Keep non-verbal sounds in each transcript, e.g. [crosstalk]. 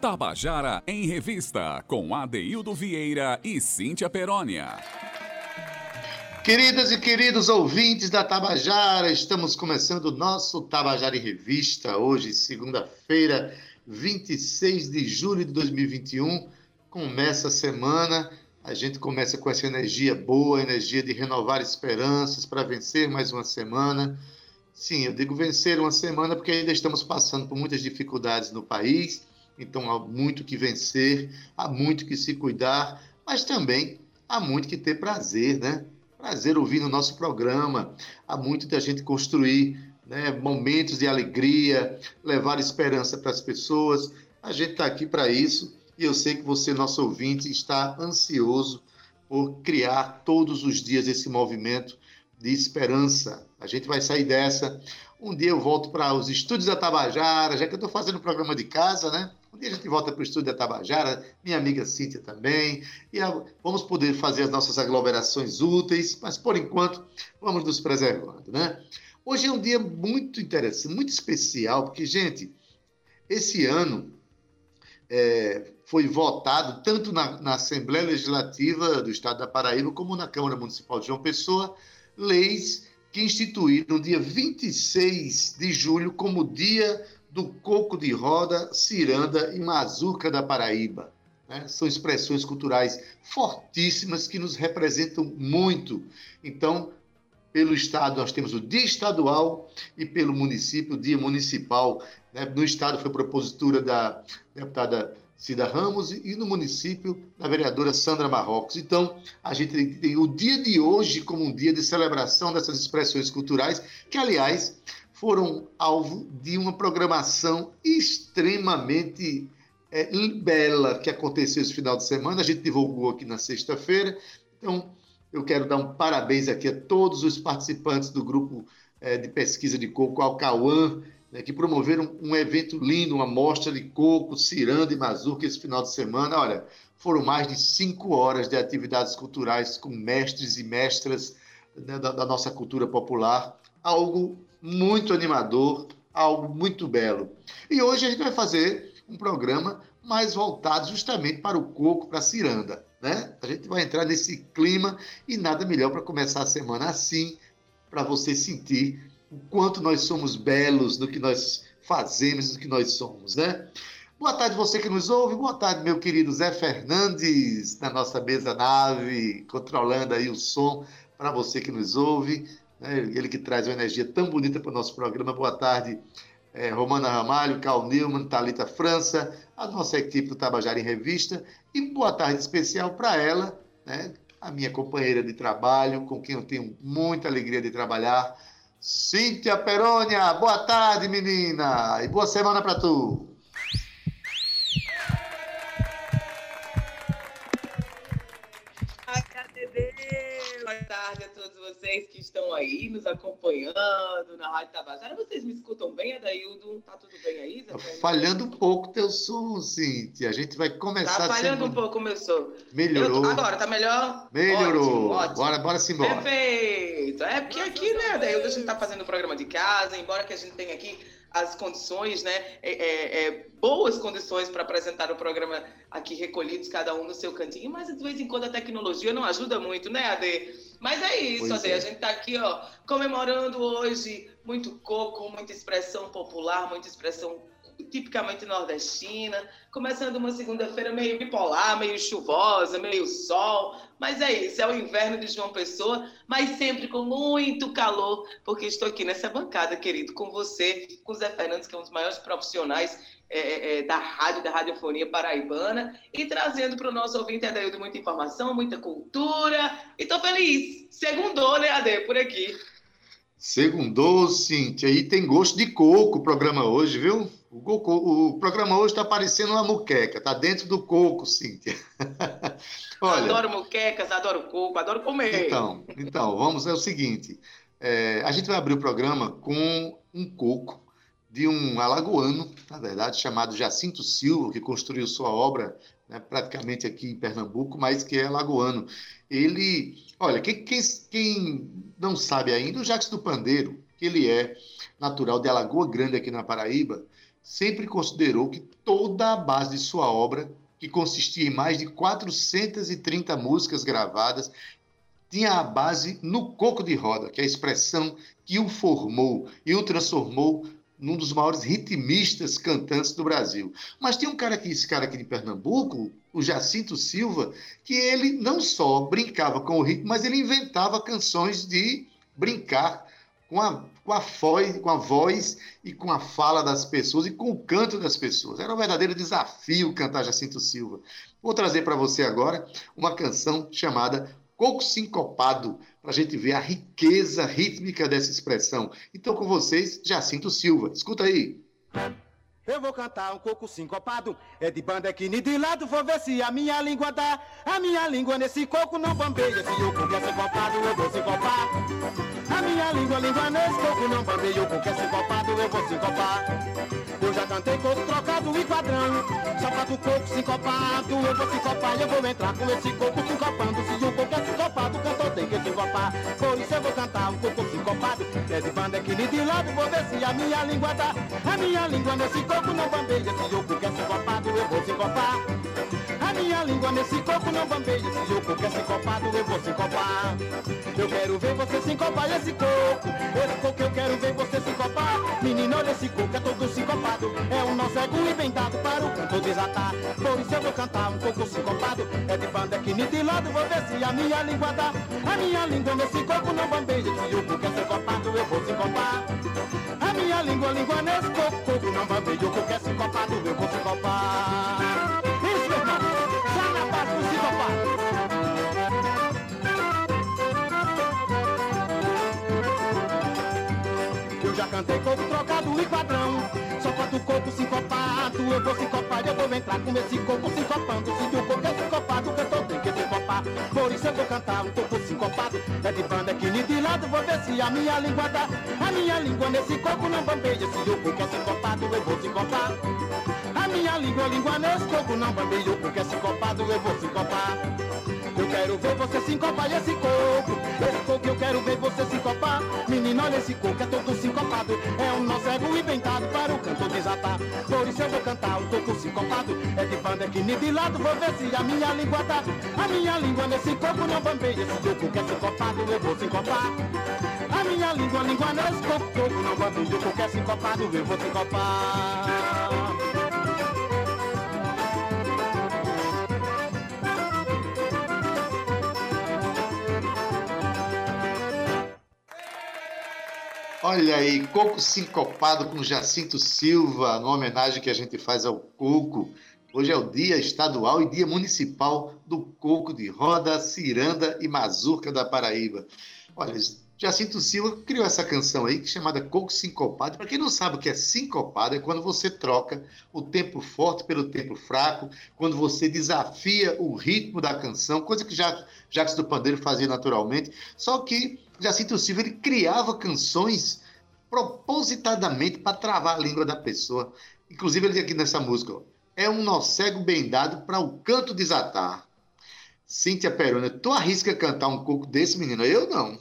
Tabajara em Revista, com Adeildo Vieira e Cíntia Perónia. Queridas e queridos ouvintes da Tabajara, estamos começando o nosso Tabajara em Revista, hoje, segunda-feira, 26 de julho de 2021. Começa a semana, a gente começa com essa energia boa, energia de renovar esperanças para vencer mais uma semana. Sim, eu digo vencer uma semana porque ainda estamos passando por muitas dificuldades no país então há muito que vencer, há muito que se cuidar, mas também há muito que ter prazer, né? Prazer ouvir no nosso programa, há muito da gente construir né, momentos de alegria, levar esperança para as pessoas. A gente está aqui para isso e eu sei que você, nosso ouvinte, está ansioso por criar todos os dias esse movimento de esperança. A gente vai sair dessa. Um dia eu volto para os estúdios da Tabajara, já que eu estou fazendo o programa de casa, né? Um dia a gente volta para o estúdio da Tabajara, minha amiga Cíntia também, e vamos poder fazer as nossas aglomerações úteis, mas por enquanto vamos nos preservando, né? Hoje é um dia muito interessante, muito especial, porque, gente, esse ano é, foi votado tanto na, na, Assembleia Legislativa do Estado da Paraíba como na Câmara Municipal de João Pessoa leis que instituíram o dia 26 de julho como Dia do coco de roda, ciranda e mazuca da Paraíba. Né? São expressões culturais fortíssimas que nos representam muito. Então, pelo Estado, nós temos o Dia Estadual e pelo município, o Dia Municipal. Né? No Estado foi propositura da deputada Cida Ramos e no município, da vereadora Sandra Marrocos. Então, a gente tem o dia de hoje como um dia de celebração dessas expressões culturais, que, aliás, foram alvo de uma programação extremamente é, bela que aconteceu esse final de semana. A gente divulgou aqui na sexta-feira. Então, eu quero dar um parabéns aqui a todos os participantes do grupo é, de pesquisa de coco, Alcauã, né, que promoveram um evento lindo, uma mostra de coco, ciranda e mazuca esse final de semana. Olha, foram mais de cinco horas de atividades culturais com mestres e mestras né, da, da nossa cultura popular. Algo muito animador, algo muito belo. E hoje a gente vai fazer um programa mais voltado justamente para o coco, para a ciranda. Né? A gente vai entrar nesse clima e nada melhor para começar a semana assim, para você sentir o quanto nós somos belos no que nós fazemos, no que nós somos, né? Boa tarde você que nos ouve, boa tarde meu querido Zé Fernandes, na nossa mesa nave, controlando aí o som para você que nos ouve né? ele que traz uma energia tão bonita para o nosso programa. Boa tarde, é, Romana Ramalho, Carl Newman, Talita França, a nossa equipe do Tabajara em Revista. E boa tarde especial para ela, né? a minha companheira de trabalho, com quem eu tenho muita alegria de trabalhar, Cíntia Perônia. Boa tarde, menina, e boa semana para tu. Vocês que estão aí nos acompanhando na Rádio Tabajara. Vocês me escutam bem, Adaildo? Tá tudo bem aí? Tá falhando um pouco teu som, Cintia. A gente vai começar... Tá falhando um pouco o meu som. Melhorou. Eu, agora, tá melhor? Melhorou. Ótimo, ótimo. Bora, bora. Perfeito. É porque aqui, né, Adaildo, a gente tá fazendo o programa de casa, embora que a gente tenha aqui as condições, né, é, é, é boas condições para apresentar o programa aqui recolhidos, cada um no seu cantinho, mas de vez em quando a tecnologia não ajuda muito, né, Ade? Mas é isso, Ade, é. a gente está aqui, ó, comemorando hoje muito coco, muita expressão popular, muita expressão tipicamente nordestina, começando uma segunda-feira meio bipolar, meio chuvosa, meio sol, mas é isso, é o inverno de João Pessoa, mas sempre com muito calor, porque estou aqui nessa bancada, querido, com você, com o Zé Fernandes, que é um dos maiores profissionais é, é, é da rádio, da radiofonia paraibana, e trazendo para o nosso ouvinte, Adaildo, muita informação, muita cultura, e estou feliz, segundou, né, Ade, por aqui. Segundou, Cintia, e tem gosto de coco o programa hoje, viu? O, coco, o programa hoje está parecendo uma muqueca, está dentro do coco, Cíntia. [laughs] Olha, adoro muquecas, adoro coco, adoro comer. Então, então vamos, é o seguinte, é, a gente vai abrir o programa com um coco de um alagoano, na verdade, chamado Jacinto Silva, que construiu sua obra né, praticamente aqui em Pernambuco, mas que é alagoano. Ele, olha, quem, quem, quem não sabe ainda, o Jacques do Pandeiro, que ele é natural de Alagoa Grande, aqui na Paraíba, sempre considerou que toda a base de sua obra, que consistia em mais de 430 músicas gravadas, tinha a base no coco de roda, que é a expressão que o formou e o transformou num dos maiores ritmistas cantantes do Brasil. Mas tem um cara aqui, esse cara aqui de Pernambuco, o Jacinto Silva, que ele não só brincava com o ritmo, mas ele inventava canções de brincar com a, com a, voz, com a voz e com a fala das pessoas e com o canto das pessoas. Era um verdadeiro desafio cantar Jacinto Silva. Vou trazer para você agora uma canção chamada Coco Sincopado, para a gente ver a riqueza rítmica dessa expressão. Então, com vocês, Jacinto Silva. Escuta aí. Eu vou cantar um coco sincopado, é de banda que de lado, vou ver se a minha língua dá. A minha língua nesse coco não bambeia, se o coco é sincopado, eu vou sincopar. A minha língua, língua nesse coco não bambeia, o coco é sincopado, eu vou sincopar. Eu já cantei coco trocado e quadrão, só falta o coco sincopado, eu vou sincopar, eu vou entrar com esse coco sincopando. Se o coco é sincopado, o cantor tem que sincopar. Por isso eu vou cantar um coco sincopado, é de banda que de lado, vou ver se a minha língua dá. A minha língua nesse coco não bambeia, se o coco é sincopado, eu vou sincopar. A minha língua nesse coco não bambeia, se o coco é sincopado, eu vou sincopar. Eu quero ver você sincopar esse coco, esse coco eu quero ver você sincopar. Menino, olha esse coco, é todo sincopado, é um nó cego inventado para o canto desatar. Por isso eu vou cantar um coco sincopado, é de banda que de lado, vou ver se a minha língua dá. A minha língua nesse coco não bambeia, se o coco é sincopado, eu vou sincopar. A minha língua, língua nesse coco, coco não bambeia, o coco é sincopado, eu vou sincopar. Padrão. Só falta o coco sincopado. Eu vou sincopar, eu vou entrar com esse coco sincopando. Se o coco é sincopado, o cantor tem que sincopar. Por isso eu vou cantar um coco sincopado. É de banda que nem de lado, vou ver se a minha língua dá. A minha língua nesse coco não bambeia. Se o coco é sincopado, eu vou sincopar. A minha língua, língua nesse coco não bambeia. O coco é sincopado, eu vou sincopar. Eu quero ver você sincopar esse coco. Esse coco eu quero ver você sincopar. Menino, olha esse coco, é todo sincopado. É um nó cego inventado para o canto desatar. Por isso eu vou cantar o coco sincopado. É de banda que nem de lado, vou ver se a minha língua dá. A minha língua nesse coco não bambeia. Se o coco é sincopado, eu vou sincopar. A minha língua, língua nesse coco, coco não bambeia. O coco é sincopado, eu vou sincopar. Olha aí, Coco Sincopado com Jacinto Silva, numa homenagem que a gente faz ao coco. Hoje é o Dia Estadual e Dia Municipal do Coco de Roda, Ciranda e Mazurca da Paraíba. Olha, Jacinto Silva criou essa canção aí, chamada Coco Sincopado. Para quem não sabe o que é sincopado, é quando você troca o tempo forte pelo tempo fraco, quando você desafia o ritmo da canção, coisa que Jacques do Pandeiro fazia naturalmente. Só que Jacinto Silva ele criava canções propositadamente para travar a língua da pessoa. Inclusive, ele diz aqui nessa música: ó, é um nó cego bem dado para o canto desatar. Cíntia Perona, tu arrisca cantar um coco desse, menino? Eu não.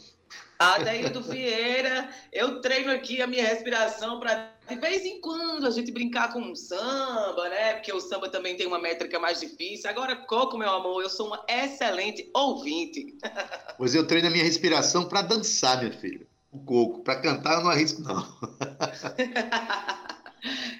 Adaildo Vieira, eu treino aqui a minha respiração para de vez em quando a gente brincar com um samba, né? Porque o samba também tem uma métrica mais difícil. Agora, Coco, meu amor, eu sou uma excelente ouvinte. [laughs] Pois eu treino a minha respiração para dançar, minha filha. O coco. Para cantar eu não arrisco, não. [laughs]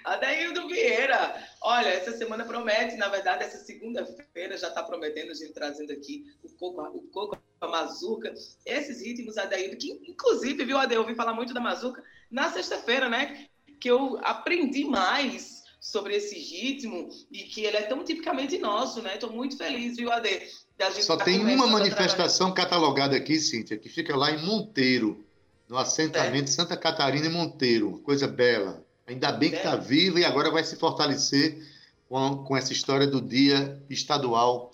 Adaildo Vieira, olha, essa semana promete, na verdade, essa segunda-feira já está prometendo a gente trazendo aqui o coco, o coco, a mazuca, esses ritmos, Adaildo, que inclusive, viu, Adaildo, eu ouvi falar muito da mazuca na sexta-feira, né? Que eu aprendi mais sobre esse ritmo e que ele é tão tipicamente nosso, né? Estou muito feliz, viu, Ade? Só tá tem uma manifestação catalogada aqui, Cíntia, que fica lá em Monteiro, no assentamento é. Santa Catarina e Monteiro, coisa bela. Ainda bem que está viva e agora vai se fortalecer com, com essa história do Dia Estadual,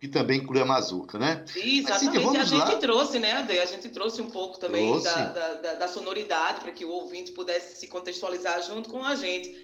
que também inclui a Mazuca, né? Exatamente, assim, a gente lá. trouxe, né, Ade? A gente trouxe um pouco também da, da, da, sonoridade para que o ouvinte pudesse se contextualizar junto com a gente.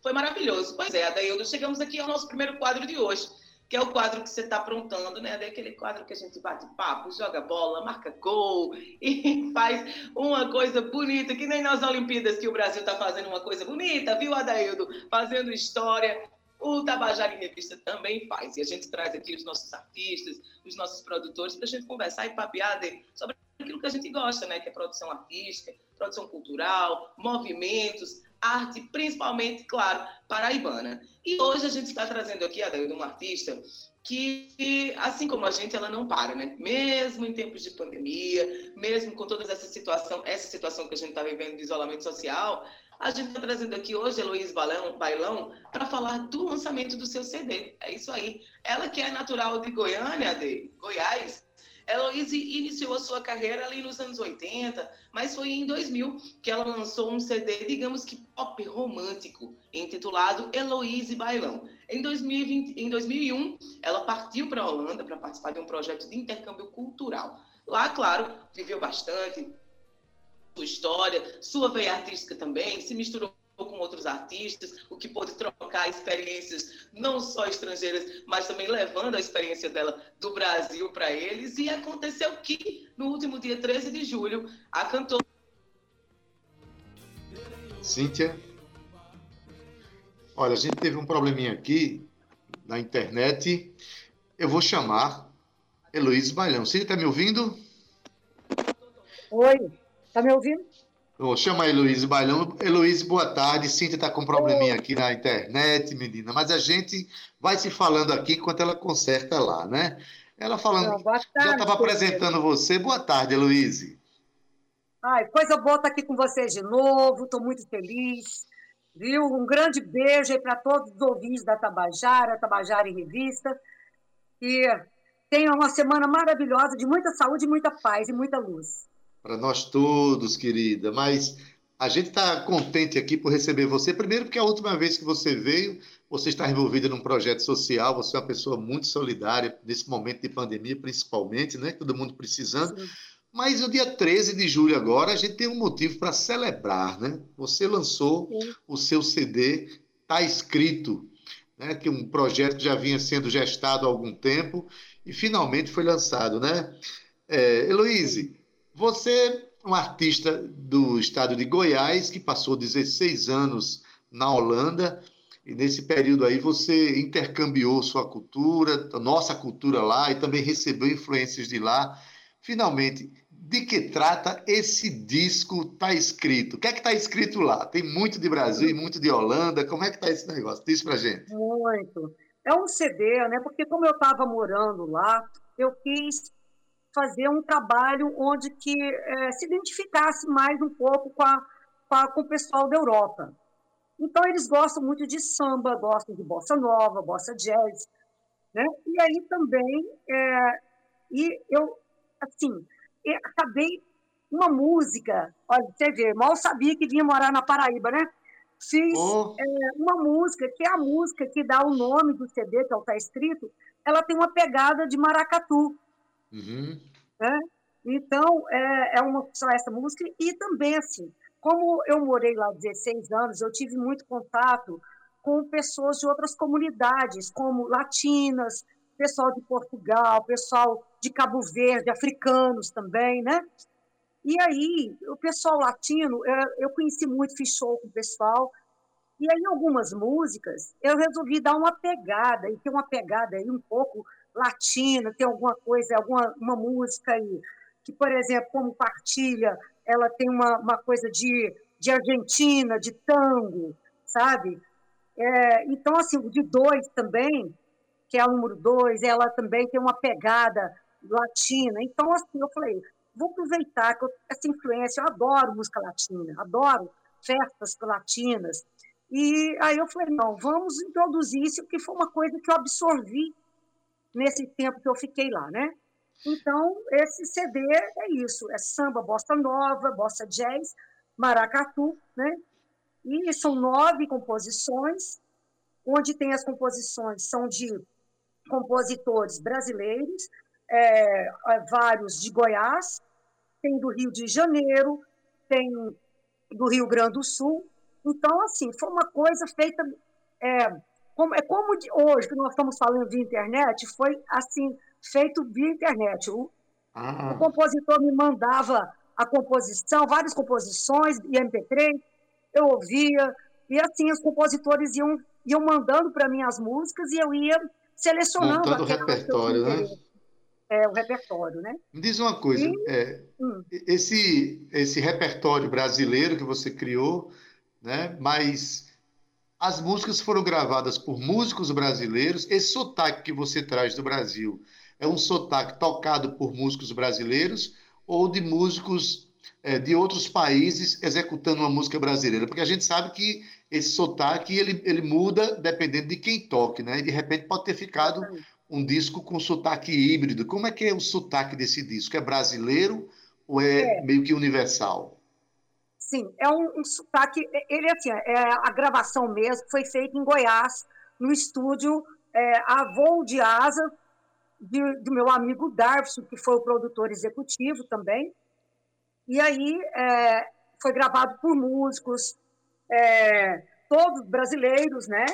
Foi maravilhoso. Pois é, Adaildo, chegamos aqui ao nosso primeiro quadro de hoje. Que é o quadro que você está aprontando, né? Daquele quadro que a gente bate papo, joga bola, marca gol e [laughs] faz uma coisa bonita, que nem nas Olimpíadas que o Brasil está fazendo uma coisa bonita, viu, Adaildo? Fazendo história. O Tabajara em Revista também faz. E a gente traz aqui os nossos artistas, os nossos produtores, para a gente conversar e papear sobre aquilo que a gente gosta, né? Que é produção artística, produção cultural, movimentos, arte, principalmente, claro, paraibana. E hoje a gente está trazendo aqui a de uma artista que, assim como a gente, ela não para, né? Mesmo em tempos de pandemia, mesmo com toda essa situação, essa situação que a gente está vivendo de isolamento social, a gente está trazendo aqui hoje a Heloísa Bailão, Bailão para falar do lançamento do seu CD. É isso aí. Ela que é natural de Goiânia, de Goiás, Heloísa iniciou a sua carreira ali nos anos 80, mas foi em 2000 que ela lançou um CD, digamos que pop romântico, intitulado Heloísa Bailão. Em, 2020, em 2001, ela partiu para a Holanda para participar de um projeto de intercâmbio cultural. Lá, claro, viveu bastante, sua história, sua veia artística também, se misturou com outros artistas, o que pôde trocar experiências não só estrangeiras, mas também levando a experiência dela do Brasil para eles. E aconteceu que, no último dia 13 de julho, a cantora. Cíntia? Olha, a gente teve um probleminha aqui na internet. Eu vou chamar Heloísa Bailão. Cíntia, está me ouvindo? Oi, está me ouvindo? Oh, chama a Heloísa Bailão. Heloísa, boa tarde. Cíntia está com um probleminha aqui na internet, menina. Mas a gente vai se falando aqui enquanto ela conserta lá, né? Ela falando. Não, tarde, já estava apresentando você. Boa tarde, Heloísa. Ai, coisa boa estar aqui com vocês de novo. Estou muito feliz. Viu? Um grande beijo aí para todos os ouvintes da Tabajara, Tabajara em Revista. E tenham uma semana maravilhosa, de muita saúde, muita paz e muita luz para nós todos, querida. Mas a gente está contente aqui por receber você. Primeiro, porque a última vez que você veio, você está envolvida num projeto social, você é uma pessoa muito solidária nesse momento de pandemia, principalmente, né? Todo mundo precisando. Sim. Mas no dia 13 de julho agora, a gente tem um motivo para celebrar, né? Você lançou Sim. o seu CD, está escrito, né? Que é um projeto que já vinha sendo gestado há algum tempo e finalmente foi lançado, né? É, Heloíse, você é um artista do estado de Goiás que passou 16 anos na Holanda e nesse período aí você intercambiou sua cultura, nossa cultura lá e também recebeu influências de lá. Finalmente, de que trata esse disco tá escrito? O que é que tá escrito lá? Tem muito de Brasil e muito de Holanda. Como é que tá esse negócio? Diz pra gente. Muito. É um CD, né? Porque como eu estava morando lá, eu quis fazer um trabalho onde que é, se identificasse mais um pouco com, a, com, a, com, o pessoal da Europa. Então, eles gostam muito de samba, gostam de bossa nova, bossa jazz. Né? E aí também, é, e eu, assim, eu acabei uma música, olha, você vê, mal sabia que vinha morar na Paraíba, né? Fiz oh. é, uma música, que é a música que dá o nome do CD, que é o Tá Escrito, ela tem uma pegada de maracatu. Uhum. Né? Então, é, é uma só essa música. E também, assim, como eu morei lá 16 anos, eu tive muito contato com pessoas de outras comunidades, como latinas, pessoal de Portugal, pessoal de Cabo Verde, africanos também, né? E aí, o pessoal latino, eu conheci muito, fiz show com o pessoal, e aí, algumas músicas, eu resolvi dar uma pegada, e ter uma pegada aí um pouco latina, tem alguma coisa, alguma uma música aí, que, por exemplo, como Partilha, ela tem uma, uma coisa de, de Argentina, de tango, sabe? É, então, assim, o de dois também, que é o número dois, ela também tem uma pegada latina. Então, assim, eu falei, vou aproveitar que eu, essa influência, eu adoro música latina, adoro festas latinas. E aí eu falei, não, vamos introduzir isso, porque foi uma coisa que eu absorvi nesse tempo que eu fiquei lá, né? Então, esse CD é isso, é samba, bossa nova, bossa jazz, maracatu, né? E são nove composições, onde tem as composições, são de compositores brasileiros, é, é vários de Goiás, tem do Rio de Janeiro, tem do Rio Grande do Sul. Então, assim, foi uma coisa feita é, como, é como de hoje que nós estamos falando de internet, foi assim, feito via internet. O, ah. o compositor me mandava a composição, várias composições de MP3, eu ouvia, e assim os compositores iam, iam mandando para mim as músicas e eu ia selecionando. Montando o repertório, né? É, o repertório, né? Me diz uma coisa, e, é, hum. esse, esse repertório brasileiro que você criou, né? mas as músicas foram gravadas por músicos brasileiros, esse sotaque que você traz do Brasil é um sotaque tocado por músicos brasileiros ou de músicos é, de outros países executando uma música brasileira? Porque a gente sabe que esse sotaque ele, ele muda dependendo de quem toque, né? E de repente pode ter ficado um disco com sotaque híbrido. Como é que é o sotaque desse disco? É brasileiro ou é, é. meio que universal? Sim, é um, um sotaque. Ele assim, é a gravação mesmo foi feita em Goiás, no estúdio é, a voo de asa de, do meu amigo Darvson, que foi o produtor executivo também. E aí é, foi gravado por músicos, é, todos brasileiros, né?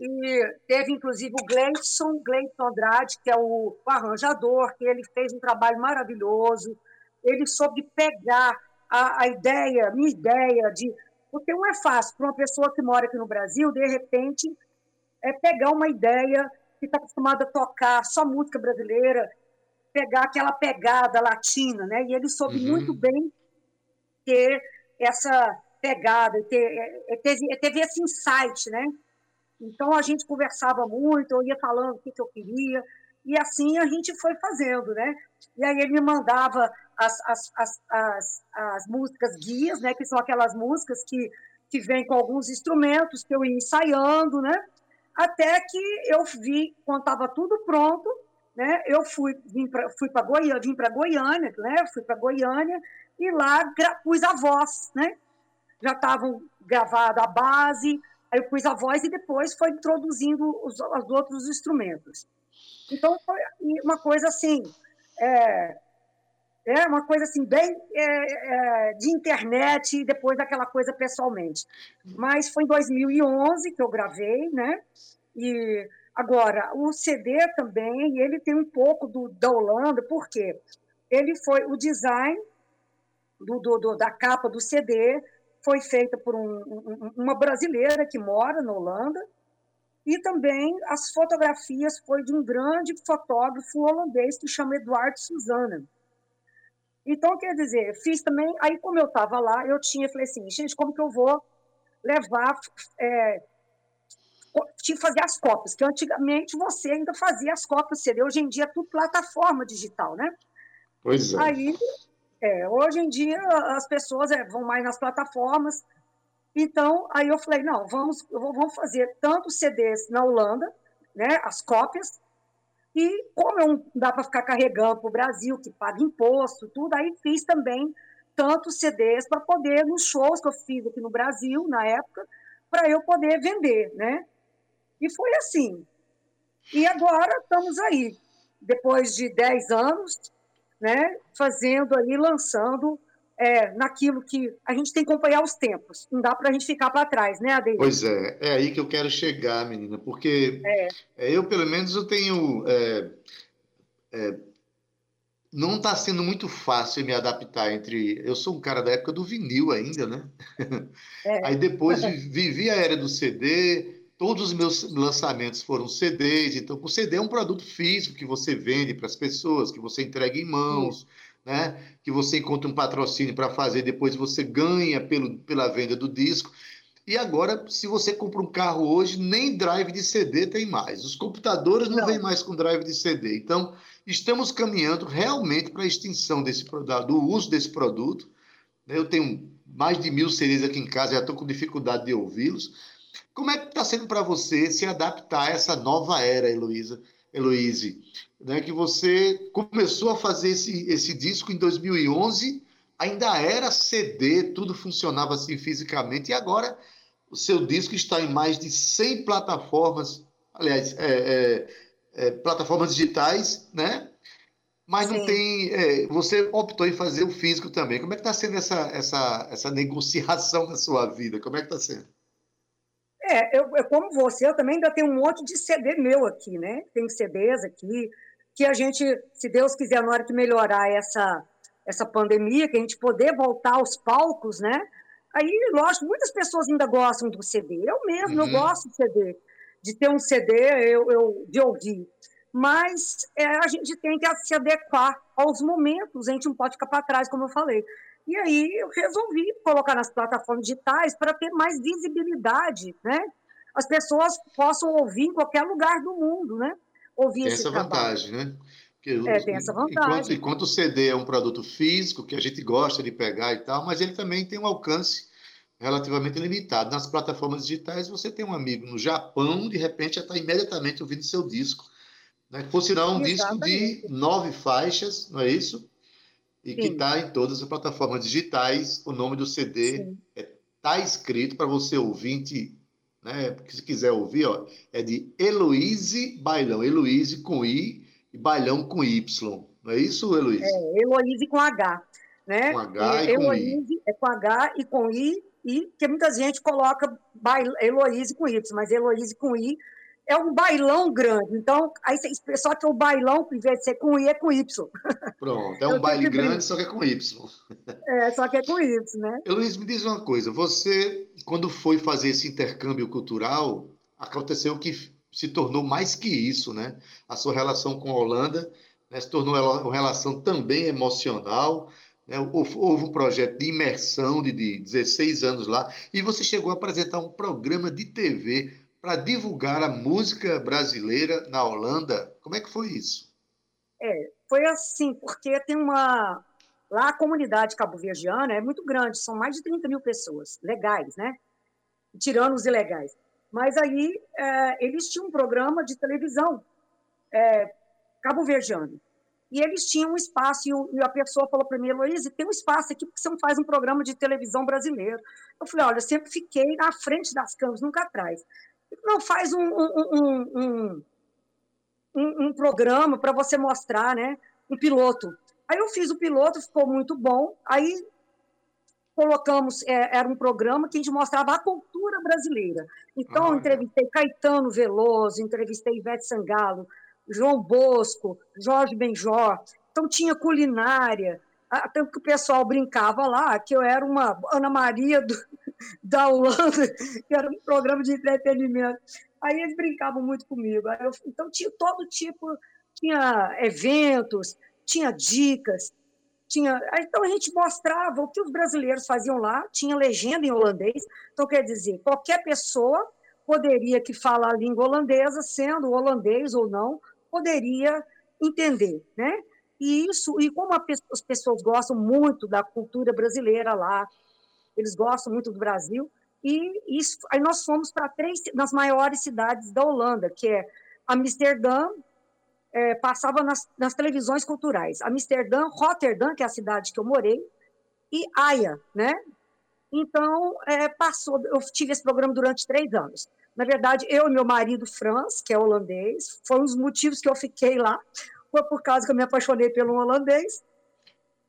E teve, inclusive, o Gleison, Gleison Andrade, que é o, o arranjador, que ele fez um trabalho maravilhoso. Ele soube pegar a, a ideia, minha ideia de... Porque não é fácil para uma pessoa que mora aqui no Brasil, de repente, é pegar uma ideia que está acostumada a tocar só música brasileira, pegar aquela pegada latina, né? E ele soube uhum. muito bem ter essa pegada, ter, teve, teve esse insight, né? Então a gente conversava muito, eu ia falando o que, que eu queria, e assim a gente foi fazendo, né? E aí ele me mandava as, as, as, as, as músicas guias, né? Que são aquelas músicas que, que vêm com alguns instrumentos que eu ia ensaiando, né? Até que eu vi, quando estava tudo pronto, né? Eu fui vim fui para Goiânia, vim para Goiânia, né? Fui para Goiânia e lá pus a voz, né? Já estavam gravada a base, aí eu pus a voz e depois foi introduzindo os, os outros instrumentos. Então foi uma coisa assim, é, é uma coisa assim bem é, é, de internet e depois daquela coisa pessoalmente. Mas foi em 2011 que eu gravei, né? E agora o CD também ele tem um pouco do da Holanda, porque ele foi o design do, do, do da capa do CD foi feita por um, um, uma brasileira que mora na Holanda e também as fotografias foi de um grande fotógrafo holandês que chama Eduardo Suzana. Então, quer dizer, fiz também. Aí, como eu estava lá, eu tinha, falei assim, gente, como que eu vou levar. É, tinha que fazer as cópias, que antigamente você ainda fazia as cópias CD, hoje em dia é tudo plataforma digital, né? Pois é. Aí, é, hoje em dia as pessoas é, vão mais nas plataformas. Então, aí eu falei, não, vamos, vamos fazer tanto CDs na Holanda, né, as cópias, e como não dá para ficar carregando para o Brasil, que paga imposto, tudo, aí fiz também tantos CDs para poder, nos shows que eu fiz aqui no Brasil, na época, para eu poder vender, né? E foi assim. E agora estamos aí, depois de 10 anos, né, fazendo aí, lançando é, naquilo que a gente tem que acompanhar os tempos. Não dá para a gente ficar para trás, né, Adeildo? Pois é, é aí que eu quero chegar, menina, porque é. é eu, pelo menos, eu tenho... É, é, não está sendo muito fácil me adaptar entre... Eu sou um cara da época do vinil ainda, né? É. [laughs] Aí depois vivi a era do CD, todos os meus lançamentos foram CDs, então o CD é um produto físico que você vende para as pessoas, que você entrega em mãos... né? que você encontra um patrocínio para fazer, depois você ganha pelo, pela venda do disco. E agora, se você compra um carro hoje, nem drive de CD tem mais. Os computadores não, não. vêm mais com drive de CD. Então, estamos caminhando realmente para a extinção desse do uso desse produto. Eu tenho mais de mil CDs aqui em casa, já estou com dificuldade de ouvi-los. Como é que está sendo para você se adaptar a essa nova era, Heloísa? Heloíse, né, que você começou a fazer esse, esse disco em 2011, ainda era CD, tudo funcionava assim fisicamente, e agora o seu disco está em mais de 100 plataformas, aliás, é, é, é, plataformas digitais, né? Mas Sim. não tem. É, você optou em fazer o físico também. Como é que está sendo essa, essa, essa negociação na sua vida? Como é que está sendo? É, eu, eu, como você, eu também ainda tenho um monte de CD meu aqui, né? Tem CDs aqui, que a gente, se Deus quiser, na hora que melhorar essa, essa pandemia, que a gente poder voltar aos palcos, né? Aí, lógico, muitas pessoas ainda gostam do CD. Eu mesmo, uhum. eu gosto de CD, de ter um CD, eu, eu de ouvir. Mas é, a gente tem que se adequar aos momentos, a gente não pode ficar para trás, como eu falei. E aí eu resolvi colocar nas plataformas digitais para ter mais visibilidade, né? As pessoas possam ouvir em qualquer lugar do mundo, né? Ouvir tem essa trabalho. vantagem, né? Porque é, tem essa vantagem. Enquanto, enquanto o CD é um produto físico, que a gente gosta de pegar e tal, mas ele também tem um alcance relativamente limitado. Nas plataformas digitais, você tem um amigo no Japão, de repente já está imediatamente ouvindo seu disco. Né? Por sinal, um Exatamente. disco de nove faixas, não é isso? E Sim. que está em todas as plataformas digitais. O nome do CD está é, tá escrito para você ouvinte, né? se quiser ouvir, ó, é de Heloise Bailão. Heloise com I e Bailão com Y. Não é isso, Heloise? É, Heloise com H. Né? Com H e, e com Heloise I. É com H e com I, e que muita gente coloca Heloise com Y, mas Heloise com I é um bailão grande. Então, aí só que o bailão, em vez de ser com I, é com Y. Pronto, é um baile grande, só que é com Y. É, só que é com Y, né? Luiz, me diz uma coisa. Você, quando foi fazer esse intercâmbio cultural, aconteceu que se tornou mais que isso, né? A sua relação com a Holanda né, se tornou uma relação também emocional. Né? Houve um projeto de imersão de, de 16 anos lá e você chegou a apresentar um programa de TV para divulgar a música brasileira na Holanda. Como é que foi isso? É, foi assim, porque tem uma. Lá a comunidade cabo-verdiana é muito grande, são mais de 30 mil pessoas, legais, né? Tirando os ilegais. Mas aí é, eles tinham um programa de televisão é, cabo-verdiano. E eles tinham um espaço, e a pessoa falou para mim, Heloísa, tem um espaço aqui porque você não faz um programa de televisão brasileiro. Eu falei, olha, eu sempre fiquei na frente das câmeras, nunca atrás. Não, faz um, um, um, um, um programa para você mostrar, né? Um piloto. Aí eu fiz o piloto, ficou muito bom. Aí colocamos, é, era um programa que a gente mostrava a cultura brasileira. Então, ah, entrevistei Caetano Veloso, entrevistei Ivete Sangalo, João Bosco, Jorge Benjor. Então, tinha culinária, tanto que o pessoal brincava lá que eu era uma Ana Maria do, da Holanda, [laughs] que era um programa de entretenimento. Aí eles brincavam muito comigo. Eu, então tinha todo tipo, tinha eventos, tinha dicas, tinha. Então a gente mostrava o que os brasileiros faziam lá, tinha legenda em holandês. Então quer dizer, qualquer pessoa poderia que fala a língua holandesa, sendo holandês ou não, poderia entender, né? E isso, e como as pessoas gostam muito da cultura brasileira lá, eles gostam muito do Brasil, e isso, aí nós fomos para três das maiores cidades da Holanda, que é Amsterdã, é, passava nas, nas, televisões culturais, Amsterdã, Rotterdam, que é a cidade que eu morei, e Haia, né? Então, é, passou, eu tive esse programa durante três anos. Na verdade, eu e meu marido, Franz, que é holandês, foram os motivos que eu fiquei lá, foi por causa que eu me apaixonei pelo holandês.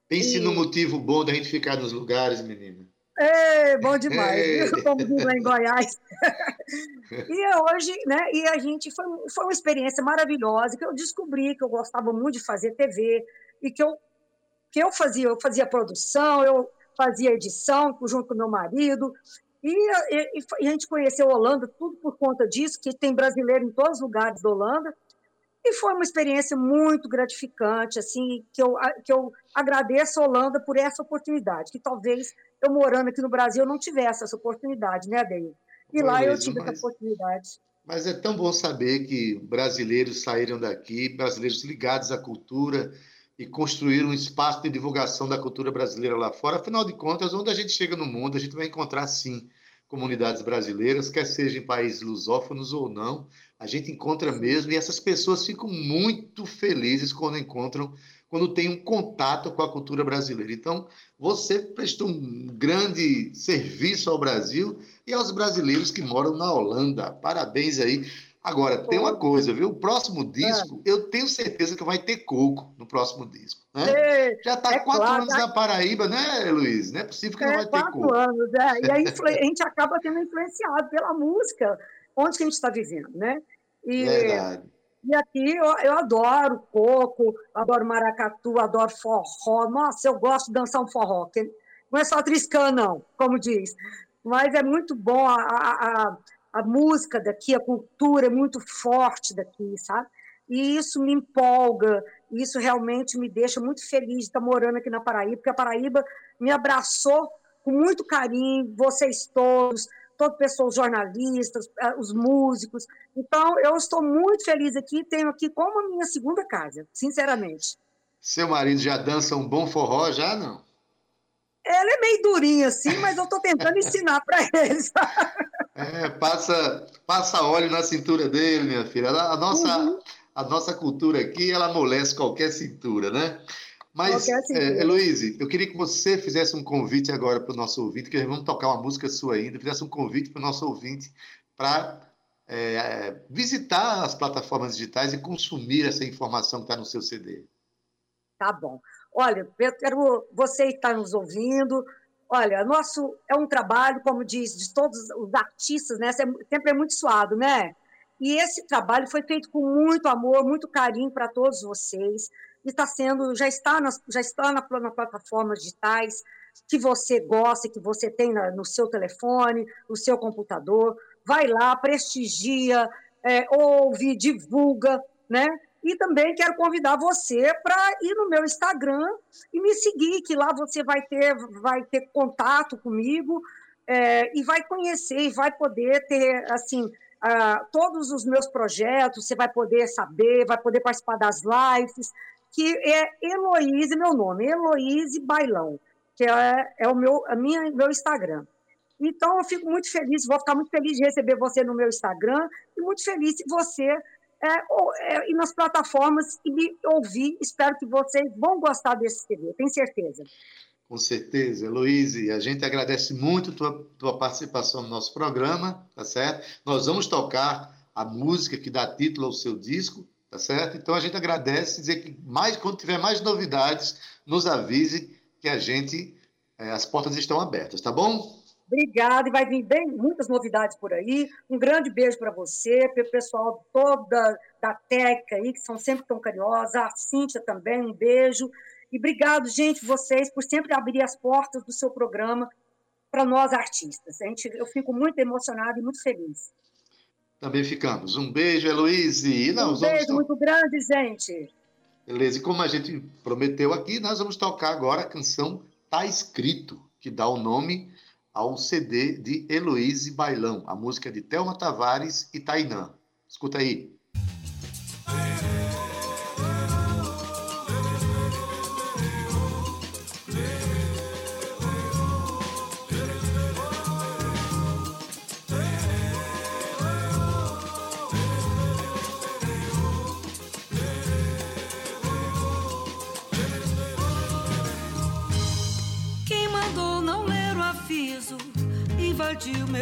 Pense e... no motivo bom da gente ficar nos lugares, menina. É, bom demais. É. Como diz lá em Goiás. [laughs] e hoje, né? E a gente foi, foi uma experiência maravilhosa que eu descobri que eu gostava muito de fazer TV e que eu que eu fazia, eu fazia produção, eu fazia edição junto com meu marido. E, e, e a gente conheceu a Holanda tudo por conta disso, que tem brasileiro em todos os lugares da Holanda. E foi uma experiência muito gratificante, assim, que eu, que eu agradeço a Holanda por essa oportunidade, que talvez eu morando aqui no Brasil não tivesse essa oportunidade, né, Adeil? E lá eu tive mas, essa oportunidade. Mas é tão bom saber que brasileiros saíram daqui, brasileiros ligados à cultura e construíram um espaço de divulgação da cultura brasileira lá fora. Afinal de contas, onde a gente chega no mundo, a gente vai encontrar, sim, comunidades brasileiras, quer seja em países lusófonos ou não, a gente encontra mesmo, e essas pessoas ficam muito felizes quando encontram, quando tem um contato com a cultura brasileira. Então, você prestou um grande serviço ao Brasil e aos brasileiros que moram na Holanda. Parabéns aí. Agora, tem uma coisa, viu? O próximo disco, é. eu tenho certeza que vai ter coco no próximo disco. Né? É, Já está é quatro claro, anos na Paraíba, né, Luiz? Não é possível que não é, vai ter quatro coco. anos, é. E a, [laughs] a gente acaba sendo influenciado pela música, onde que a gente está vivendo, né? E, Verdade. E aqui eu, eu, adoro coco, adoro maracatu, adoro forró. Nossa, eu gosto de dançar um forró. Não é só triscã, não, como diz. Mas é muito bom a, a, a música daqui, a cultura é muito forte daqui, sabe? E isso me empolga, isso realmente me deixa muito feliz de estar morando aqui na Paraíba, porque a Paraíba me abraçou com muito carinho, vocês todos, todo pessoal, os jornalistas, eh, os músicos. Então, eu estou muito feliz aqui, tenho aqui como a minha segunda casa, sinceramente. Seu marido já dança um bom forró, já não? Ela é meio durinha assim, mas eu estou tentando ensinar para ele. É, passa, passa óleo na cintura dele, minha filha. A nossa, uhum. a nossa cultura aqui, ela amolece qualquer cintura, né? Mas, é, Heloíse, eu queria que você fizesse um convite agora para o nosso ouvinte, que vamos tocar uma música sua ainda, fizesse um convite para o nosso ouvinte para é, visitar as plataformas digitais e consumir essa informação que está no seu CD. Tá bom. Olha, eu quero você que está nos ouvindo, Olha, nosso é um trabalho, como diz, de todos os artistas, né? Sempre é muito suado, né? E esse trabalho foi feito com muito amor, muito carinho para todos vocês. Está sendo, já está, nas, já está na, na digitais que você gosta, que você tem na, no seu telefone, no seu computador. Vai lá, prestigia, é, ouve, divulga, né? E também quero convidar você para ir no meu Instagram e me seguir, que lá você vai ter, vai ter contato comigo é, e vai conhecer e vai poder ter, assim, uh, todos os meus projetos, você vai poder saber, vai poder participar das lives, que é Heloíse, meu nome, Heloíse Bailão, que é, é o meu, a minha, meu Instagram. Então, eu fico muito feliz, vou ficar muito feliz de receber você no meu Instagram e muito feliz se você é, ou, é, ir nas plataformas e me ouvir. Espero que vocês vão gostar desse TV, tenho certeza. Com certeza, Heloíse, a gente agradece muito tua, tua participação no nosso programa, tá certo? Nós vamos tocar a música que dá título ao seu disco, tá certo? Então a gente agradece, dizer que mais, quando tiver mais novidades, nos avise que a gente, é, as portas estão abertas, tá bom? Obrigada, e vai vir bem muitas novidades por aí. Um grande beijo para você, para o pessoal toda da Teca aí, que são sempre tão carinhosos, a Cíntia também, um beijo. E obrigado, gente, vocês, por sempre abrir as portas do seu programa para nós artistas. A gente, eu fico muito emocionada e muito feliz. Também ficamos. Um beijo, Heloíse. Não, um beijo muito grande, gente. Beleza, e como a gente prometeu aqui, nós vamos tocar agora a canção Tá Escrito, que dá o nome ao CD de Heloíse Bailão, a música de Thelma Tavares e Tainã. Escuta aí.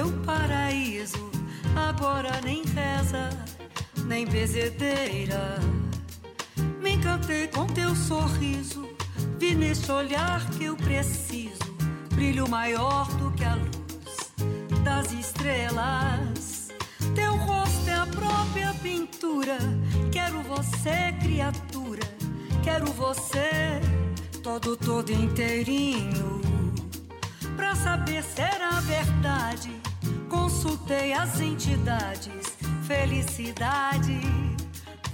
Meu paraíso. Agora nem reza, nem bezedeira. Me encantei com teu sorriso, vi neste olhar que eu preciso. Brilho maior do que a luz das estrelas. Teu rosto é a própria pintura. Quero você, criatura. Quero você, todo, todo inteirinho Pra saber se era verdade, consultei as entidades. Felicidade,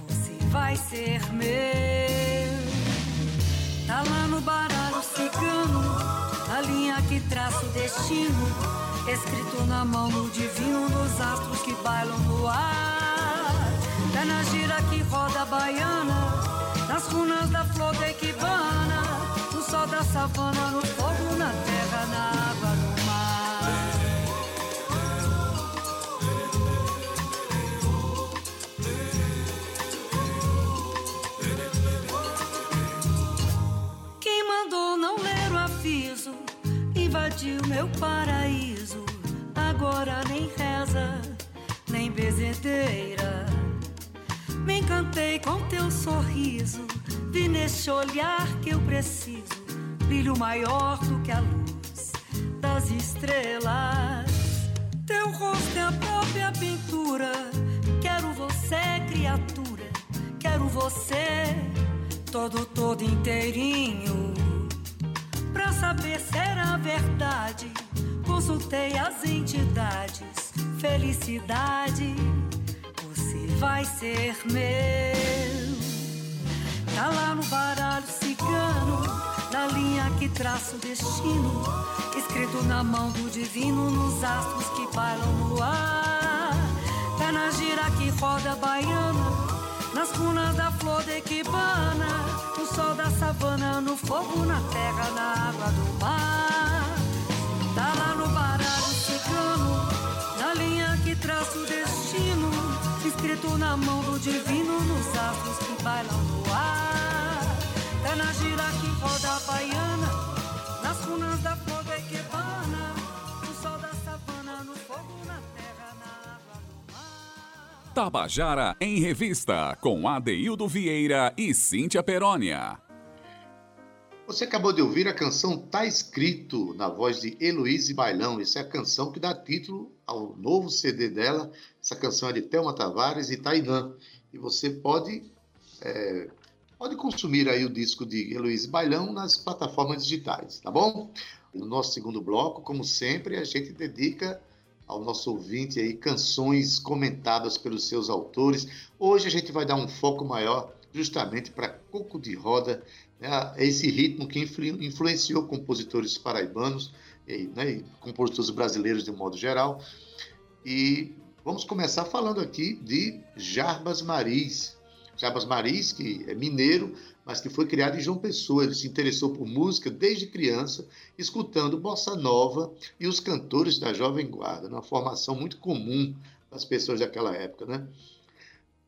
você vai ser meu. Tá lá no baralho cigano, a linha que traça o destino. Escrito na mão no divino dos astros que bailam no ar. Tá na gira que roda a baiana, nas runas da flor da equibana, no sol da savana, no fogo na terra na o meu paraíso agora nem reza, nem bezedeira. Me encantei com teu sorriso, vi neste olhar que eu preciso, brilho maior do que a luz das estrelas. Teu rosto é a própria pintura, quero você, criatura, quero você, todo, todo inteirinho. Saber se era verdade, consultei as entidades, felicidade vai ser meu. Tá lá no baralho cigano, na linha que traça o destino, escrito na mão do divino, nos astros que bailam no ar. Tá na gira que roda baiana, nas cunas da flor de equibana, no sol da savana, no fogo, na terra, na água do mar. Tabajara em Revista, com Adeildo Vieira e Cíntia Perónia. Você acabou de ouvir a canção Tá Escrito, na voz de Heloíse Bailão. Essa é a canção que dá título ao novo CD dela. Essa canção é de Thelma Tavares e Tainã. E você pode, é, pode consumir aí o disco de Heloíse Bailão nas plataformas digitais, tá bom? No nosso segundo bloco, como sempre, a gente dedica ao nosso ouvinte aí canções comentadas pelos seus autores. Hoje a gente vai dar um foco maior justamente para Coco de Roda, né, esse ritmo que influ, influenciou compositores paraibanos e, né, compositores brasileiros de modo geral. E vamos começar falando aqui de Jarbas Maris. Jarbas Maris, que é mineiro, mas que foi criado em João Pessoa. Ele se interessou por música desde criança, escutando bossa nova e os cantores da Jovem Guarda, uma formação muito comum das pessoas daquela época, né?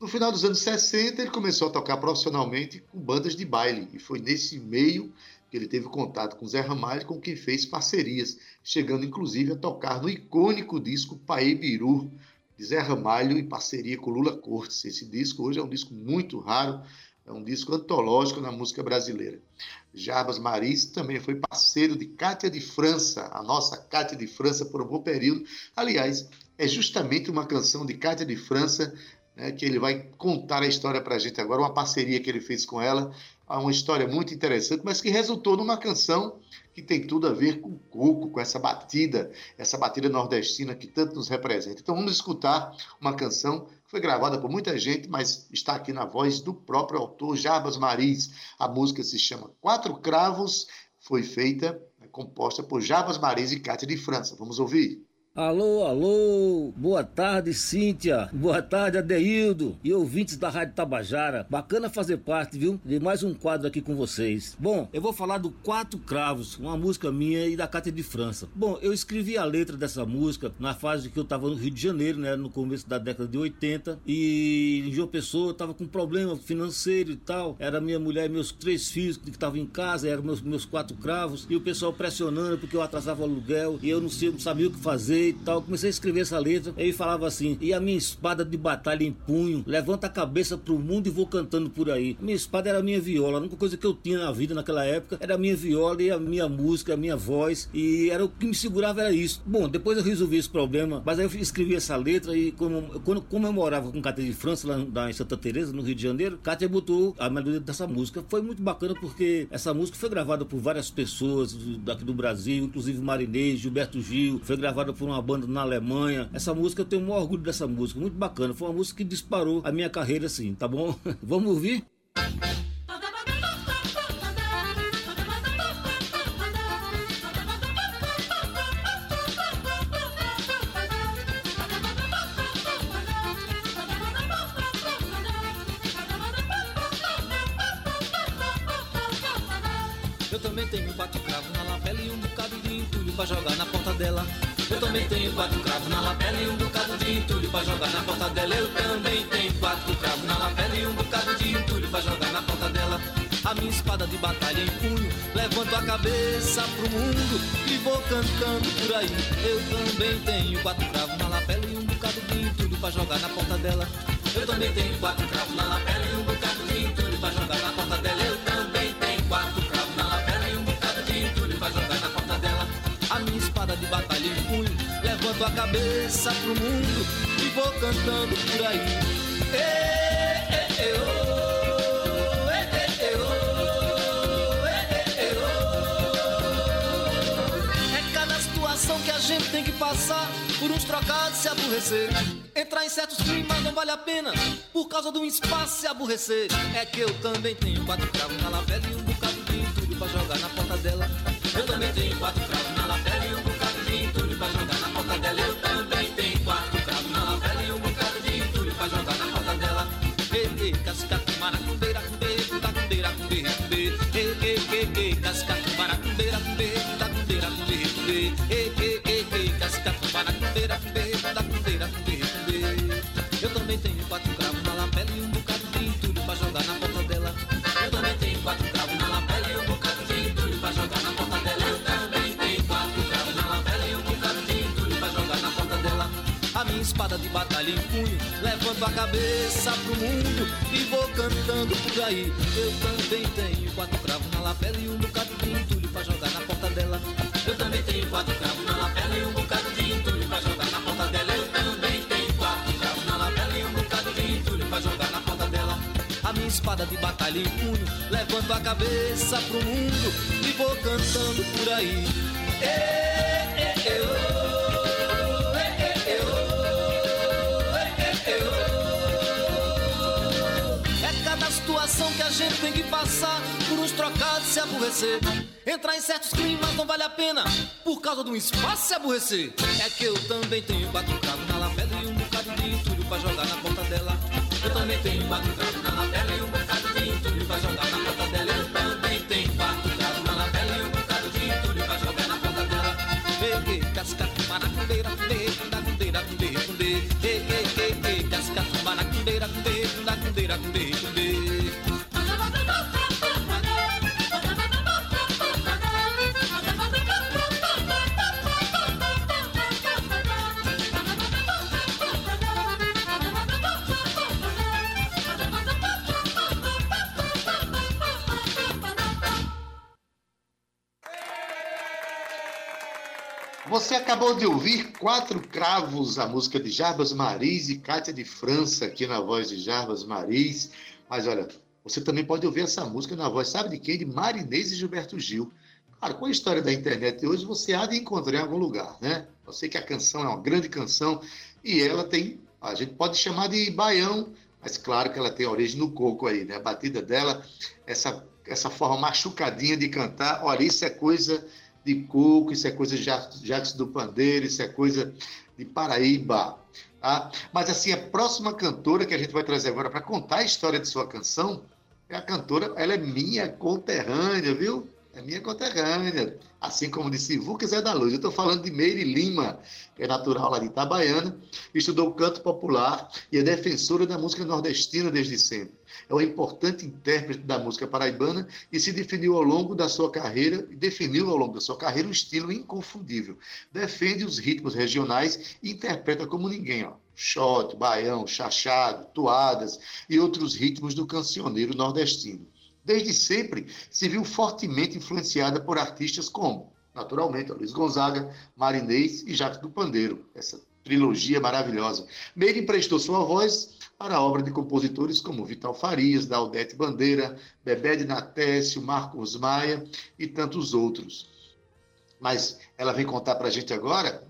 No final dos anos 60, ele começou a tocar profissionalmente com bandas de baile, e foi nesse meio que ele teve contato com Zé Ramalho, com quem fez parcerias, chegando inclusive a tocar no icônico disco Paê Biru, de Zé Ramalho em parceria com Lula Cortes. Esse disco hoje é um disco muito raro, é um disco antológico na música brasileira. Jarbas Maris também foi parceiro de Cátia de França, a nossa Cátia de França por um bom período. Aliás, é justamente uma canção de Cátia de França né, que ele vai contar a história para a gente agora, uma parceria que ele fez com ela, uma história muito interessante, mas que resultou numa canção que tem tudo a ver com o coco, com essa batida, essa batida nordestina que tanto nos representa. Então vamos escutar uma canção foi gravada por muita gente, mas está aqui na voz do próprio autor Jarbas Maris. A música se chama Quatro Cravos, foi feita, né, composta por Jarbas Maris e Cátia de França. Vamos ouvir. Alô, alô, boa tarde Cíntia, boa tarde Adeildo e ouvintes da Rádio Tabajara. Bacana fazer parte, viu, de mais um quadro aqui com vocês. Bom, eu vou falar do Quatro Cravos, uma música minha e da Cátia de França. Bom, eu escrevi a letra dessa música na fase que eu tava no Rio de Janeiro, né, no começo da década de 80, e em João Pessoa eu tava com problema financeiro e tal. Era minha mulher e meus três filhos que estavam em casa, eram meus, meus quatro cravos, e o pessoal pressionando porque eu atrasava o aluguel e eu não, sei, não sabia o que fazer e tal. Comecei a escrever essa letra. Ele falava assim: E a minha espada de batalha em punho, levanta a cabeça pro mundo e vou cantando por aí. Minha espada era a minha viola. A única coisa que eu tinha na vida naquela época era a minha viola e a minha música, a minha voz. E era o que me segurava, era isso. Bom, depois eu resolvi esse problema, mas aí eu escrevi essa letra e como, quando, como eu morava com Cátia de França, lá, lá em Santa Teresa, no Rio de Janeiro, Cátia botou a melodia dessa música. Foi muito bacana porque essa música foi gravada por várias pessoas daqui do Brasil, inclusive Marinês, Gilberto Gil, foi gravada por uma banda na Alemanha. Essa música, eu tenho um orgulho dessa música, muito bacana. Foi uma música que disparou a minha carreira, assim, tá bom? [laughs] Vamos ouvir? Cabeça pro mundo e vou cantando por aí. Eu também tenho quatro cravos na lapela e um bocado de entulho pra jogar na porta dela. Eu também tenho quatro cravos na lapela e um bocado de entulho pra jogar na porta dela. Eu também tenho quatro cravos na lapela e um bocado de entulho pra jogar na porta dela. A minha espada de batalha em punho, levanto a cabeça pro mundo e vou cantando por aí. Ei, ei, ei, oh, gente tem que passar por uns trocados se aborrecer. Entrar em certos climas não vale a pena por causa de um espaço se aborrecer. É que eu também tenho quatro cravos na lapela e um em punho, levanto a cabeça pro mundo e vou cantando por aí. Eu também tenho quatro cravos na lapela e um bocado de entulho pra jogar na porta dela. Eu também tenho quatro cravos na lapela e um bocado de entulho pra jogar na porta dela. Eu também tenho quatro cravos na lapela e um bocado de entulho pra jogar na porta dela. A minha espada de batalha em punho, levanto a cabeça pro mundo e vou cantando por aí. Ei, ei, ei, oh, situação que a gente tem que passar por uns trocados se aborrecer. Entrar em certos climas não vale a pena por causa de um espaço se aborrecer. É que eu também tenho cravos na lapela e um bocado de entulho pra jogar na ponta dela. Eu também tenho cravos na lapela Você acabou de ouvir Quatro Cravos, a música de Jarbas Maris e Cátia de França, aqui na voz de Jarbas Maris. Mas olha, você também pode ouvir essa música na voz, sabe de quem? De Marinês e Gilberto Gil. Claro, com a história da internet de hoje, você há de encontrar em algum lugar, né? Eu sei que a canção é uma grande canção e ela tem, a gente pode chamar de baião, mas claro que ela tem origem no coco aí, né? A batida dela, essa, essa forma machucadinha de cantar, olha, isso é coisa de coco, isso é coisa de Jacques do Pandeiro, isso é coisa de Paraíba. Tá? Mas assim, a próxima cantora que a gente vai trazer agora para contar a história de sua canção é a cantora, ela é minha conterrânea, viu? É minha conterrânea. Assim como disse Vuca Zé da Luz. Eu estou falando de Meire Lima, que é natural lá de Itabaiana, estudou canto popular e é defensora da música nordestina desde sempre. É uma importante intérprete da música paraibana e se definiu ao longo da sua carreira, definiu ao longo da sua carreira um estilo inconfundível. Defende os ritmos regionais e interpreta como ninguém, ó. Shot, baião, chachado, toadas e outros ritmos do cancioneiro nordestino. Desde sempre se viu fortemente influenciada por artistas como, naturalmente, Luiz Gonzaga, Marinês e Jacques do Pandeiro, essa trilogia maravilhosa. Meire emprestou sua voz para a obra de compositores como Vital Farias, Daldete Bandeira, Bebé de Natécio, Marcos Maia e tantos outros. Mas ela vem contar para a gente agora,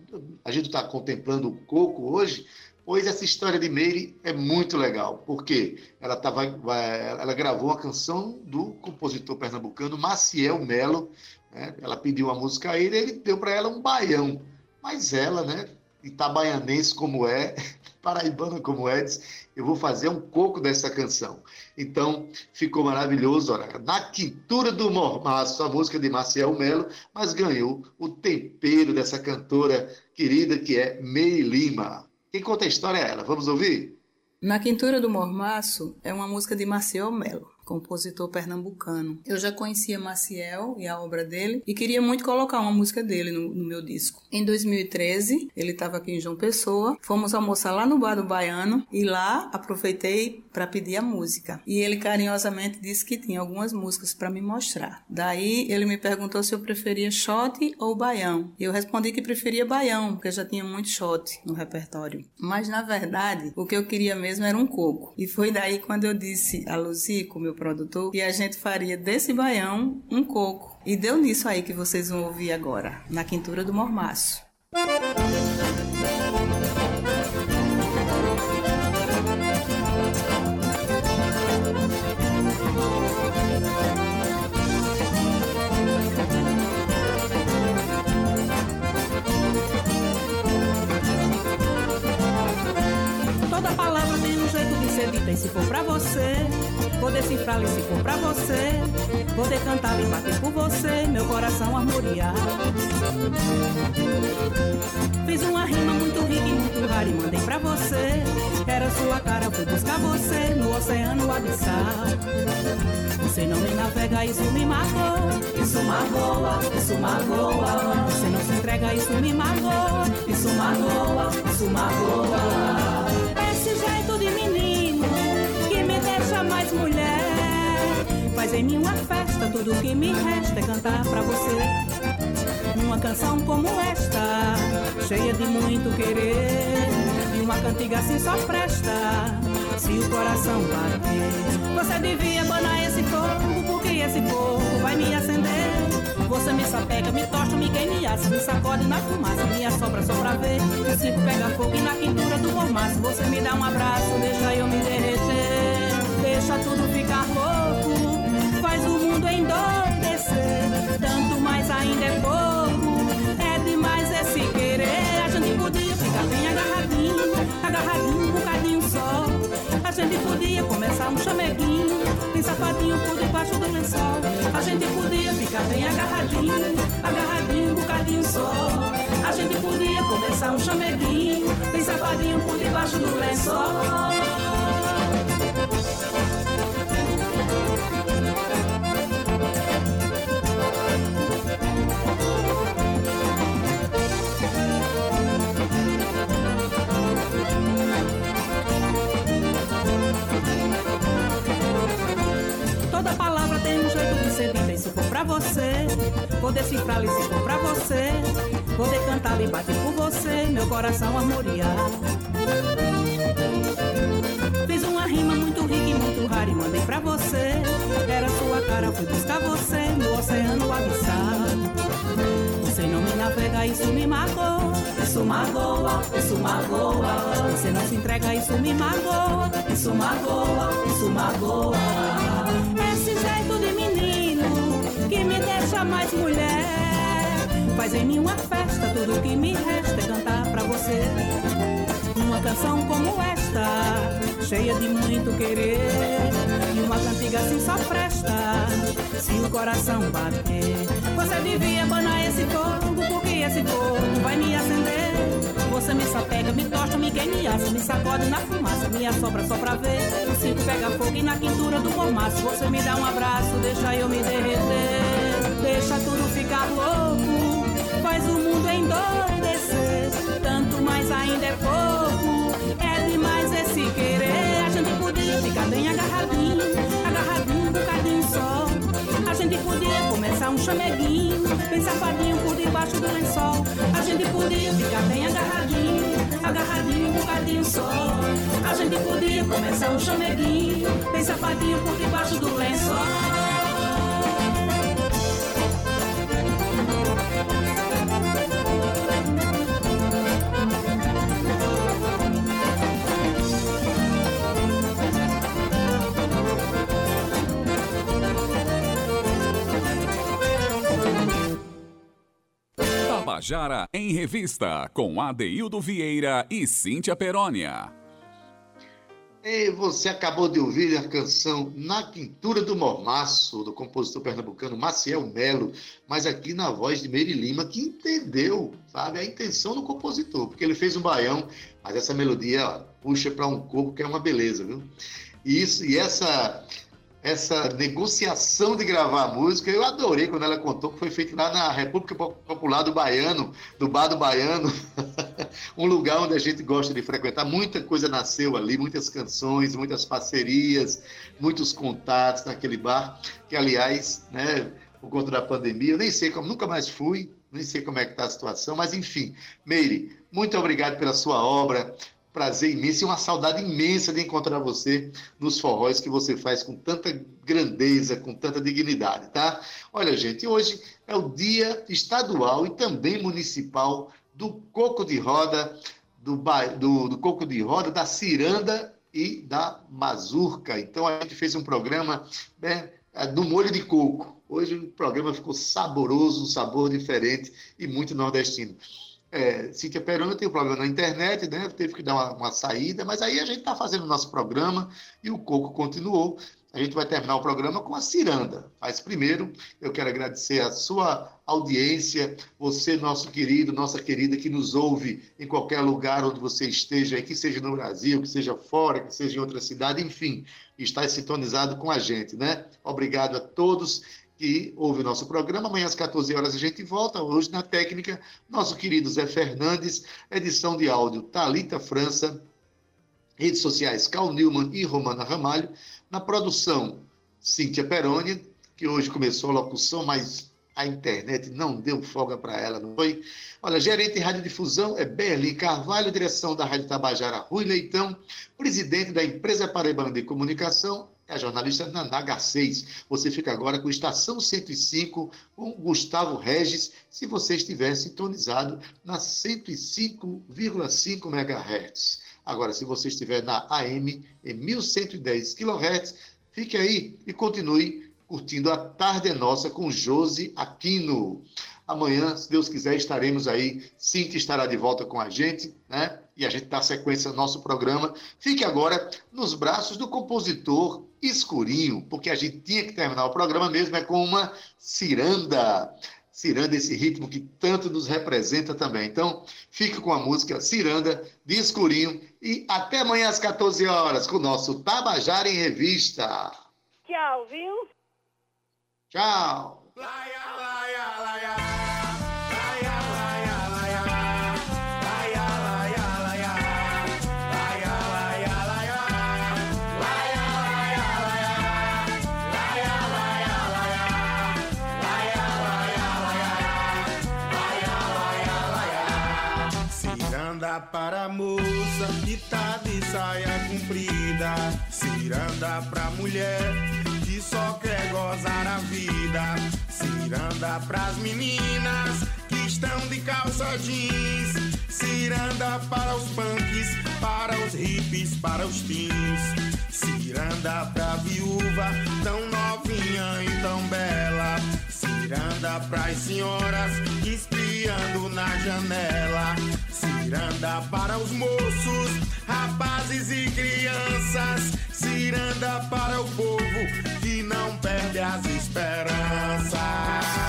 a gente está contemplando o coco hoje, pois essa história de Meire é muito legal, porque ela, tava, ela gravou a canção do compositor pernambucano Maciel Melo, né? ela pediu a música a ele, ele deu para ela um baião, mas ela, né, itabaianense como é, [laughs] paraibana como é, disse, eu vou fazer um coco dessa canção. Então, ficou maravilhoso, olha, na quintura do mormaço, a música de Maciel Melo, mas ganhou o tempero dessa cantora querida que é Meire Lima. Quem conta a história é ela. Vamos ouvir? Na Quintura do Mormaço é uma música de Marcel Melo. Compositor pernambucano. Eu já conhecia Maciel e a obra dele e queria muito colocar uma música dele no, no meu disco. Em 2013, ele estava aqui em João Pessoa, fomos almoçar lá no Bar do Baiano e lá aproveitei para pedir a música. E ele carinhosamente disse que tinha algumas músicas para me mostrar. Daí ele me perguntou se eu preferia shot ou baião. Eu respondi que preferia baião, porque já tinha muito shot no repertório. Mas na verdade, o que eu queria mesmo era um coco. E foi daí quando eu disse a Luzico, meu produtor, que a gente faria desse baião um coco. E deu nisso aí que vocês vão ouvir agora, na quintura do mormaço. Toda Vou decifrá-la e se for pra você. Poder cantar e bater por você Meu coração armoriar Fiz uma rima muito rica e muito rara e mandei pra você. Era sua cara, fui buscar você No oceano abissal. Você não me navega, isso me magoa. Isso magoa, isso magoa. Você não se entrega, isso me magoa. Isso magoa, isso magoa Faz em mim uma festa Tudo que me resta é cantar pra você Uma canção como esta Cheia de muito querer E uma cantiga assim só presta Se o coração bater Você devia banar esse fogo Porque esse fogo vai me acender você me sapega, me tocha, me queima assa, me sacode na fumaça, me assopra só pra ver. O circo pega fogo e na quintura do mormaço. Você me dá um abraço, deixa eu me derreter. Deixa tudo ainda é pouco, é demais esse querer. A gente podia ficar bem agarradinho, agarradinho, um bocadinho só. A gente podia começar um chameguinho, bem safadinho por debaixo do lençol. A gente podia ficar bem agarradinho, agarradinho, um bocadinho só. A gente podia começar um chameguinho, bem safadinho por debaixo do lençol. Pra você Vou decifrá-la se for pra você Poder cantar e bater por você Meu coração armoriar Fiz uma rima muito rica e muito rara e mandei pra você Era sua cara, fui buscar você No oceano abissal. Você não me navega, isso me magoa Isso magoa, isso magoa. Você não se entrega, isso me magoa Isso magoa, isso magoa me deixa mais mulher. Faz em mim uma festa, tudo que me resta é cantar pra você. Uma canção como esta, cheia de muito querer. E uma cantiga assim só presta, se o coração bater. Você devia banar esse fogo, porque esse fogo vai me acender. Você me sapega, me tocha, me queima assa, me sacode na fumaça, me assopra só pra ver. O circo pega fogo e na quintura do mormaço você me dá um abraço, deixa eu me derreter. Deixa tudo ficar louco, faz o mundo endoidecer. Tanto mais ainda é pouco, é demais esse querer. A gente podia ficar bem agarradinho, agarradinho, um bocadinho só. A gente podia começar um chameguinho, bem safadinho por debaixo do lençol. A gente podia ficar bem agarradinho, agarradinho, um bocadinho só. A gente podia começar um chameguinho, bem safadinho por debaixo do lençol. Tabajara em Revista, com Adeildo Vieira e Cíntia Perónia. E você acabou de ouvir a canção Na Quintura do Mormaço, do compositor pernambucano Maciel Melo, mas aqui na voz de Meire Lima, que entendeu, sabe, a intenção do compositor, porque ele fez um baião, mas essa melodia ó, puxa para um corpo que é uma beleza, viu? E, isso, e essa essa negociação de gravar a música. Eu adorei quando ela contou que foi feito lá na República Popular do Baiano, do Bar do Baiano, [laughs] um lugar onde a gente gosta de frequentar. Muita coisa nasceu ali, muitas canções, muitas parcerias, muitos contatos naquele bar, que aliás, né, por conta da pandemia, eu nem sei como, nunca mais fui, nem sei como é que está a situação, mas enfim. Meire, muito obrigado pela sua obra, prazer imenso e uma saudade imensa de encontrar você nos forróis que você faz com tanta grandeza, com tanta dignidade, tá? Olha, gente, hoje é o dia estadual e também municipal do coco de roda, do, do, do coco de roda, da ciranda e da mazurca. Então a gente fez um programa né, do molho de coco. Hoje o programa ficou saboroso, um sabor diferente e muito nordestino. É, Cíntia Perona tem um problema na internet, né? Teve que dar uma, uma saída, mas aí a gente está fazendo o nosso programa e o Coco continuou. A gente vai terminar o programa com a ciranda. Mas primeiro, eu quero agradecer a sua audiência, você, nosso querido, nossa querida, que nos ouve em qualquer lugar onde você esteja, que seja no Brasil, que seja fora, que seja em outra cidade, enfim, está sintonizado com a gente, né? Obrigado a todos que ouve o nosso programa. Amanhã às 14 horas a gente volta. Hoje na técnica, nosso querido Zé Fernandes, edição de áudio Talita França, redes sociais Cal Newman e Romana Ramalho, na produção Cíntia Peroni, que hoje começou a locução, mas a internet não deu folga para ela, não foi? Olha, gerente de radiodifusão é Berli Carvalho, direção da Rádio Tabajara Rui Leitão, presidente da empresa Paraibana de Comunicação, é a jornalista Naná Garcês. Você fica agora com Estação 105 com Gustavo Regis, se você estiver sintonizado na 105,5 MHz. Agora, se você estiver na AM em 1110 kHz, fique aí e continue curtindo a Tarde Nossa com Josi Aquino. Amanhã, se Deus quiser, estaremos aí. Cintia estará de volta com a gente, né? E a gente dá sequência ao nosso programa. Fique agora nos braços do compositor Escurinho, porque a gente tinha que terminar o programa mesmo é com uma ciranda. Ciranda, esse ritmo que tanto nos representa também. Então, fique com a música Ciranda de Escurinho e até amanhã às 14 horas com o nosso Tabajara em Revista. Tchau, viu? Tchau. Ciranda saia comprida. Ciranda pra mulher que só quer gozar a vida. Ciranda pras meninas que estão de calça jeans. Ciranda para os punks, para os hippies, para os teens. Ciranda pra viúva, tão novinha e tão bela. Ciranda pras senhoras na janela. Ciranda para os moços, rapazes e crianças. Ciranda para o povo que não perde as esperanças.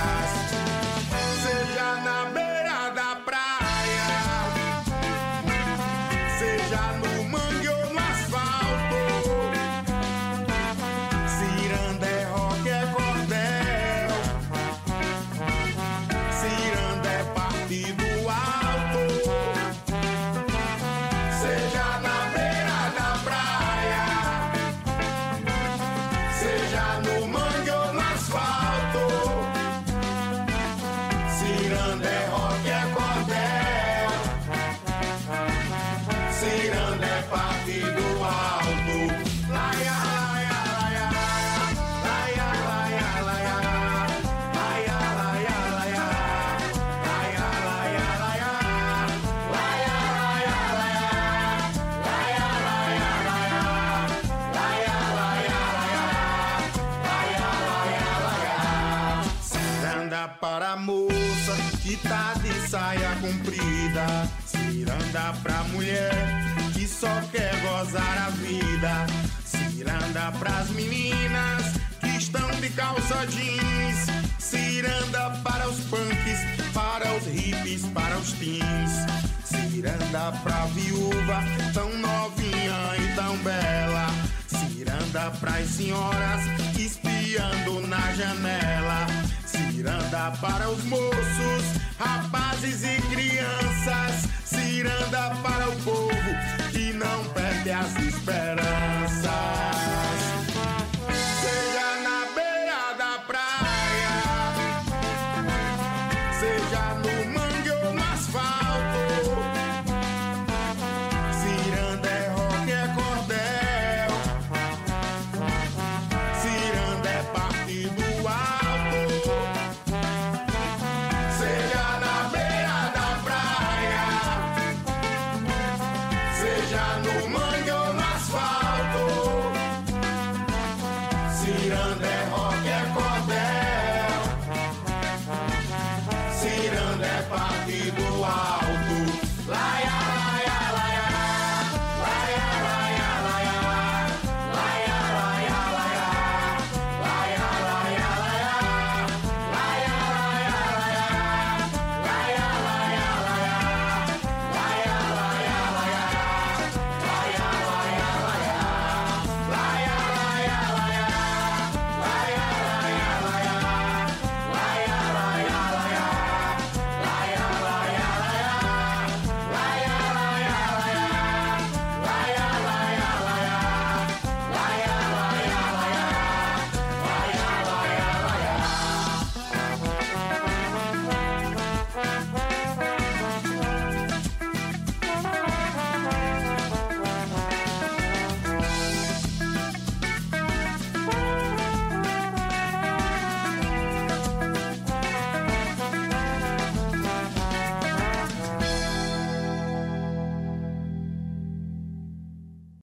Para os moços,